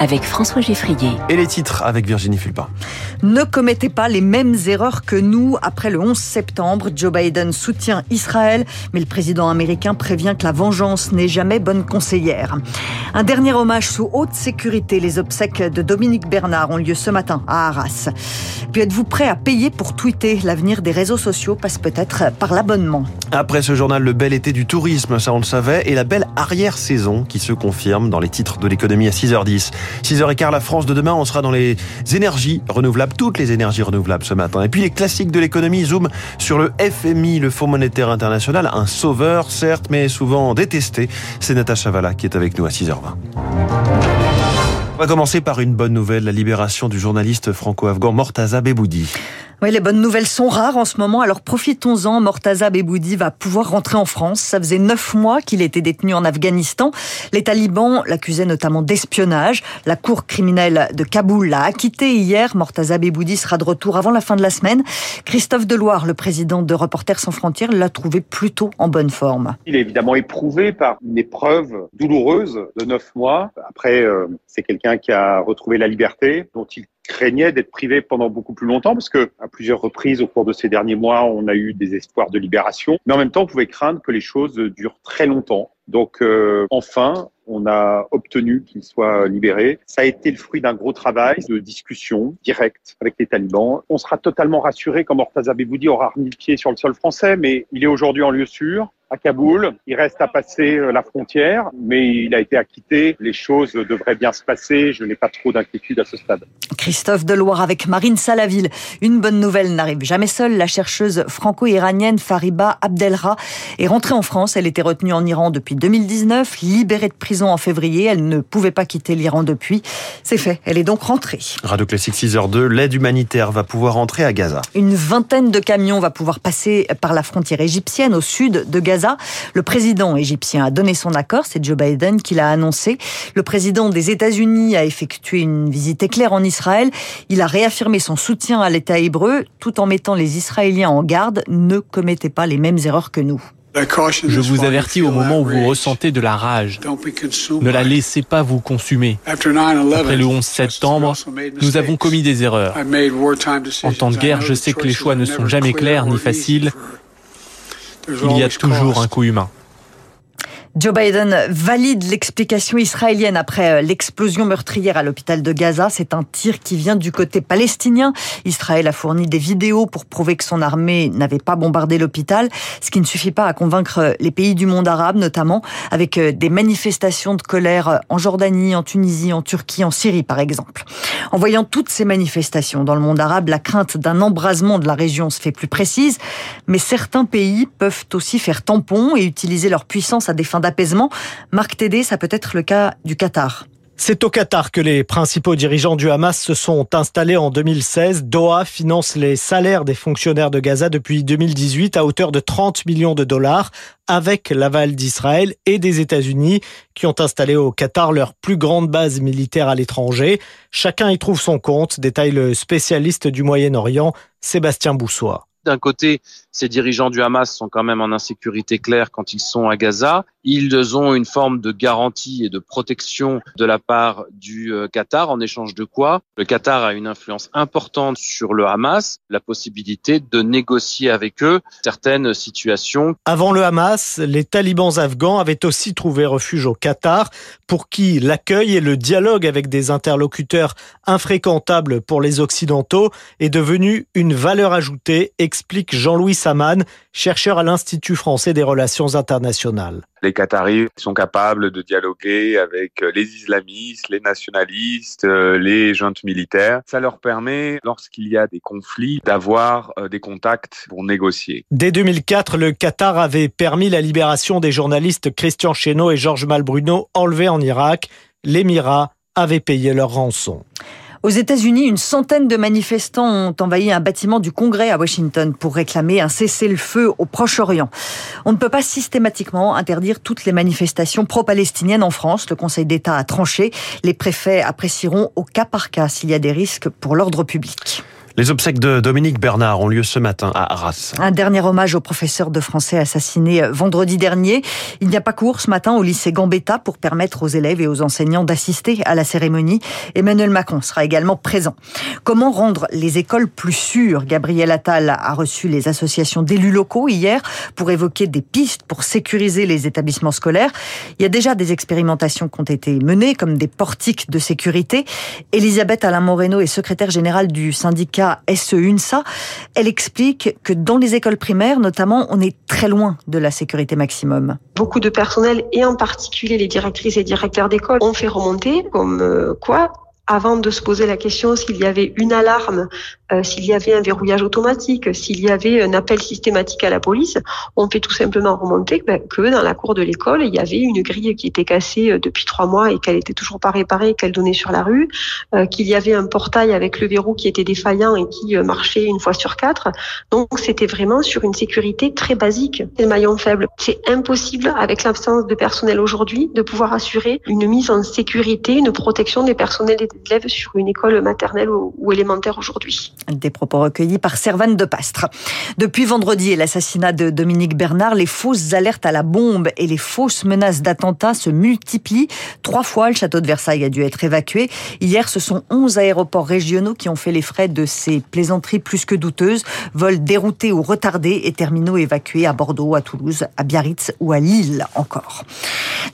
avec François Geffrier. Et les titres avec Virginie Fulpin. Ne commettez pas les mêmes erreurs que nous. Après le 11 septembre, Joe Biden soutient Israël, mais le président américain prévient que la vengeance n'est jamais bonne conseillère. Un dernier hommage sous haute sécurité. Les obsèques de Dominique Bernard ont lieu ce matin à Arras. Puis êtes-vous prêt à payer pour tweeter L'avenir des réseaux sociaux? Passe peut-être par l'abonnement. Après ce journal, le bel été du tourisme, ça on le savait, et la belle arrière-saison qui se confirme dans les titres de l'économie à 6h10. 6h15, la France de demain, on sera dans les énergies renouvelables, toutes les énergies renouvelables ce matin. Et puis les classiques de l'économie zoom sur le FMI, le Fonds monétaire international, un sauveur certes, mais souvent détesté. C'est Natacha Valla qui est avec nous à 6h20. On va commencer par une bonne nouvelle, la libération du journaliste franco-afghan Mortaza Beboudi. Oui, les bonnes nouvelles sont rares en ce moment, alors profitons-en. Mortaza Beboudi va pouvoir rentrer en France. Ça faisait neuf mois qu'il était détenu en Afghanistan. Les talibans l'accusaient notamment d'espionnage. La cour criminelle de Kaboul l'a acquitté hier. Mortaza Beboudi sera de retour avant la fin de la semaine. Christophe Deloire, le président de Reporters sans frontières, l'a trouvé plutôt en bonne forme. Il est évidemment éprouvé par une épreuve douloureuse de neuf mois. Après, euh, c'est quelqu'un qui a retrouvé la liberté, dont il craignait d'être privé pendant beaucoup plus longtemps parce que à plusieurs reprises au cours de ces derniers mois, on a eu des espoirs de libération, mais en même temps, on pouvait craindre que les choses durent très longtemps. Donc euh, enfin, on a obtenu qu'il soit libéré. Ça a été le fruit d'un gros travail de discussion directe avec les talibans. On sera totalement rassuré quand Mortaza Beboudi aura remis le pied sur le sol français, mais il est aujourd'hui en lieu sûr à Kaboul. Il reste à passer euh, la frontière, mais il a été acquitté. Les choses devraient bien se passer. Je n'ai pas trop d'inquiétude à ce stade. Christophe Deloire avec Marine Salaville. Une bonne nouvelle n'arrive jamais seule. La chercheuse franco-iranienne Fariba Abdelra est rentrée en France. Elle était retenue en Iran depuis 2019, libérée de prison en février. Elle ne pouvait pas quitter l'Iran depuis. C'est fait. Elle est donc rentrée. Radio Classique 6h2, l'aide humanitaire va pouvoir entrer à Gaza. Une vingtaine de camions va pouvoir passer par la frontière égyptienne au sud de Gaza le président égyptien a donné son accord, c'est Joe Biden qui l'a annoncé. Le président des États-Unis a effectué une visite éclair en Israël. Il a réaffirmé son soutien à l'État hébreu tout en mettant les Israéliens en garde. Ne commettez pas les mêmes erreurs que nous. Je vous avertis au moment où vous ressentez de la rage. Ne la laissez pas vous consumer. Après le 11 septembre, nous avons commis des erreurs. En temps de guerre, je sais que les choix ne sont jamais clairs ni faciles, il y a toujours un coup humain. Joe Biden valide l'explication israélienne après euh, l'explosion meurtrière à l'hôpital de Gaza. C'est un tir qui vient du côté palestinien. Israël a fourni des vidéos pour prouver que son armée n'avait pas bombardé l'hôpital, ce qui ne suffit pas à convaincre les pays du monde arabe, notamment avec euh, des manifestations de colère en Jordanie, en Tunisie, en Turquie, en Syrie par exemple. En voyant toutes ces manifestations dans le monde arabe, la crainte d'un embrasement de la région se fait plus précise, mais certains pays peuvent aussi faire tampon et utiliser leur puissance à des fins d'apaisement. Marc Tédé, ça peut être le cas du Qatar. C'est au Qatar que les principaux dirigeants du Hamas se sont installés en 2016. Doha finance les salaires des fonctionnaires de Gaza depuis 2018 à hauteur de 30 millions de dollars avec l'aval d'Israël et des États-Unis qui ont installé au Qatar leur plus grande base militaire à l'étranger. Chacun y trouve son compte, détaille le spécialiste du Moyen-Orient Sébastien Boussois. D'un côté, ces dirigeants du Hamas sont quand même en insécurité claire quand ils sont à Gaza. Ils ont une forme de garantie et de protection de la part du euh, Qatar, en échange de quoi? Le Qatar a une influence importante sur le Hamas, la possibilité de négocier avec eux certaines situations. Avant le Hamas, les talibans afghans avaient aussi trouvé refuge au Qatar, pour qui l'accueil et le dialogue avec des interlocuteurs infréquentables pour les Occidentaux est devenu une valeur ajoutée, explique Jean-Louis Saman, chercheur à l'Institut français des relations internationales. Les Qataris sont capables de dialoguer avec les islamistes, les nationalistes, euh, les juntes militaires. Ça leur permet, lorsqu'il y a des conflits, d'avoir euh, des contacts pour négocier. Dès 2004, le Qatar avait permis la libération des journalistes Christian Chesneau et Georges Malbruno enlevés en Irak. L'Émirat avait payé leur rançon. Aux États-Unis, une centaine de manifestants ont envahi un bâtiment du Congrès à Washington pour réclamer un cessez-le-feu au Proche-Orient. On ne peut pas systématiquement interdire toutes les manifestations pro-palestiniennes en France. Le Conseil d'État a tranché. Les préfets apprécieront au cas par cas s'il y a des risques pour l'ordre public. Les obsèques de Dominique Bernard ont lieu ce matin à Arras. Un dernier hommage au professeur de français assassiné vendredi dernier. Il n'y a pas cours ce matin au lycée Gambetta pour permettre aux élèves et aux enseignants d'assister à la cérémonie. Emmanuel Macron sera également présent. Comment rendre les écoles plus sûres? Gabriel Attal a reçu les associations d'élus locaux hier pour évoquer des pistes pour sécuriser les établissements scolaires. Il y a déjà des expérimentations qui ont été menées, comme des portiques de sécurité. Elisabeth Alain Moreno est secrétaire générale du syndicat SE-UNSA. Elle explique que dans les écoles primaires, notamment, on est très loin de la sécurité maximum. Beaucoup de personnel, et en particulier les directrices et directeurs d'école, ont fait remonter comme euh, quoi avant de se poser la question s'il y avait une alarme, euh, s'il y avait un verrouillage automatique, s'il y avait un appel systématique à la police, on fait tout simplement remonter ben, que dans la cour de l'école, il y avait une grille qui était cassée euh, depuis trois mois et qu'elle était toujours pas réparée, qu'elle donnait sur la rue, euh, qu'il y avait un portail avec le verrou qui était défaillant et qui marchait une fois sur quatre. Donc c'était vraiment sur une sécurité très basique. C'est le maillon faible. C'est impossible avec l'absence de personnel aujourd'hui de pouvoir assurer une mise en sécurité, une protection des personnels et élèves sur une école maternelle ou, élémentaire aujourd'hui. Des propos recueillis par Servane de Pastre. Depuis vendredi et l'assassinat de Dominique Bernard, les fausses alertes à la bombe et les fausses menaces d'attentats se multiplient. Trois fois, le château de Versailles a dû être évacué. Hier, ce sont 11 aéroports régionaux qui ont fait les frais de ces plaisanteries plus que douteuses. Vols déroutés ou retardés et terminaux évacués à Bordeaux, à Toulouse, à Biarritz ou à Lille encore.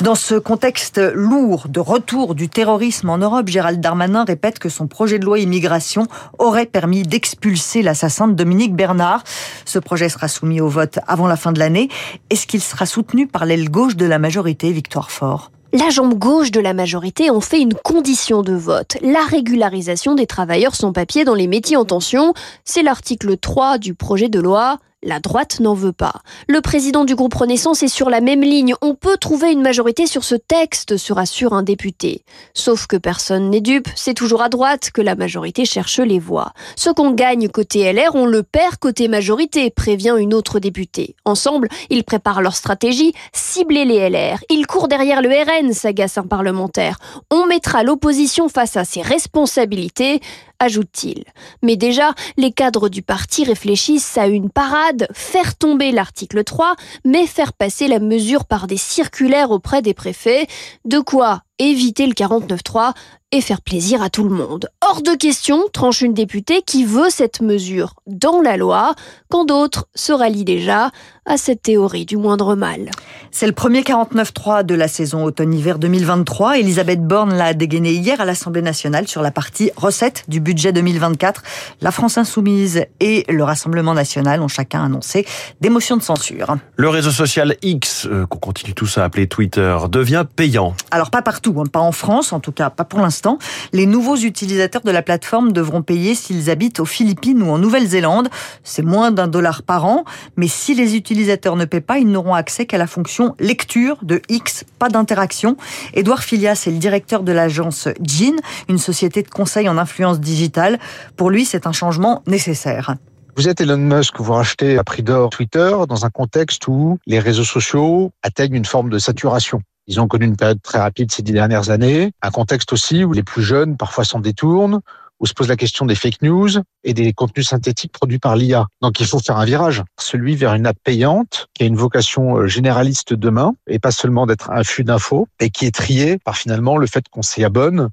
Dans ce contexte lourd de retour du terrorisme en Europe, Gérald Darmanin Darmanin répète que son projet de loi immigration aurait permis d'expulser l'assassin de Dominique Bernard. Ce projet sera soumis au vote avant la fin de l'année. Est-ce qu'il sera soutenu par l'aile gauche de la majorité, Victoire Fort la jambe gauche de la majorité en fait une condition de vote, la régularisation des travailleurs sans papier dans les métiers en tension. C'est l'article 3 du projet de loi. La droite n'en veut pas. Le président du groupe Renaissance est sur la même ligne. On peut trouver une majorité sur ce texte, se rassure un député. Sauf que personne n'est dupe, c'est toujours à droite que la majorité cherche les voix. Ce qu'on gagne côté LR, on le perd côté majorité, prévient une autre députée. Ensemble, ils préparent leur stratégie, cibler les LR. Ils courent derrière le RN, s'agace un parlementaire. On mettra l'opposition face à ses responsabilités ajoute-t-il. Mais déjà, les cadres du parti réfléchissent à une parade, faire tomber l'article 3, mais faire passer la mesure par des circulaires auprès des préfets, de quoi éviter le 49.3 et faire plaisir à tout le monde. Hors de question, tranche une députée qui veut cette mesure dans la loi, quand d'autres se rallient déjà à cette théorie du moindre mal. C'est le premier 49.3 de la saison automne-hiver 2023. Elisabeth Borne l'a dégainé hier à l'Assemblée nationale sur la partie recette du budget 2024. La France insoumise et le Rassemblement national ont chacun annoncé des motions de censure. Le réseau social X, euh, qu'on continue tous à appeler Twitter, devient payant. Alors pas partout, hein, pas en France, en tout cas pas pour l'instant. Les nouveaux utilisateurs de la plateforme devront payer s'ils habitent aux Philippines ou en Nouvelle-Zélande. C'est moins d'un dollar par an, mais si les utilisateurs ne paient pas, ils n'auront accès qu'à la fonction lecture de X, pas d'interaction. Édouard Filias est le directeur de l'agence Jean, une société de conseil en influence digitale. Pour lui, c'est un changement nécessaire. Vous êtes Elon Musk, vous rachetez à prix d'or Twitter dans un contexte où les réseaux sociaux atteignent une forme de saturation. Ils ont connu une période très rapide ces dix dernières années, un contexte aussi où les plus jeunes parfois s'en détournent, où se pose la question des fake news et des contenus synthétiques produits par l'IA. Donc il faut faire un virage, celui vers une app payante qui a une vocation euh, généraliste demain et pas seulement d'être un flux d'infos et qui est trié par finalement le fait qu'on s'y abonne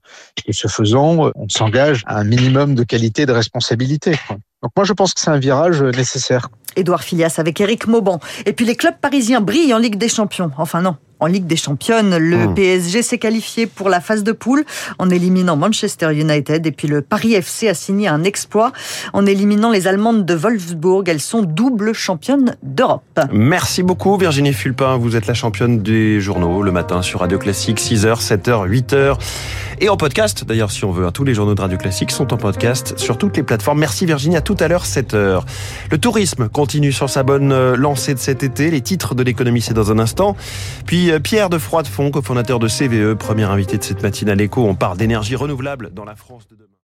et ce faisant, on s'engage à un minimum de qualité et de responsabilité. Donc moi je pense que c'est un virage nécessaire. Édouard Filias avec Eric Mauban. Et puis les clubs parisiens brillent en Ligue des Champions. Enfin non, en Ligue des Championnes. Le hmm. PSG s'est qualifié pour la phase de poule en éliminant Manchester United. Et puis le Paris FC a signé un exploit en éliminant les Allemandes de Wolfsburg. Elles sont doubles championnes d'Europe. Merci beaucoup Virginie Fulpin. Vous êtes la championne des journaux le matin sur Radio Classique, 6h, 7h, 8h. Et en podcast, d'ailleurs si on veut, hein, tous les journaux de Radio Classique sont en podcast sur toutes les plateformes. Merci Virginie, à tout à l'heure, 7h. Le tourisme continue sur sa bonne euh, lancée de cet été. Les titres de l'économie, c'est dans un instant. Puis euh, Pierre de Froidefond, cofondateur de CVE, premier invité de cette matinale écho. On parle d'énergie renouvelable dans la France de demain.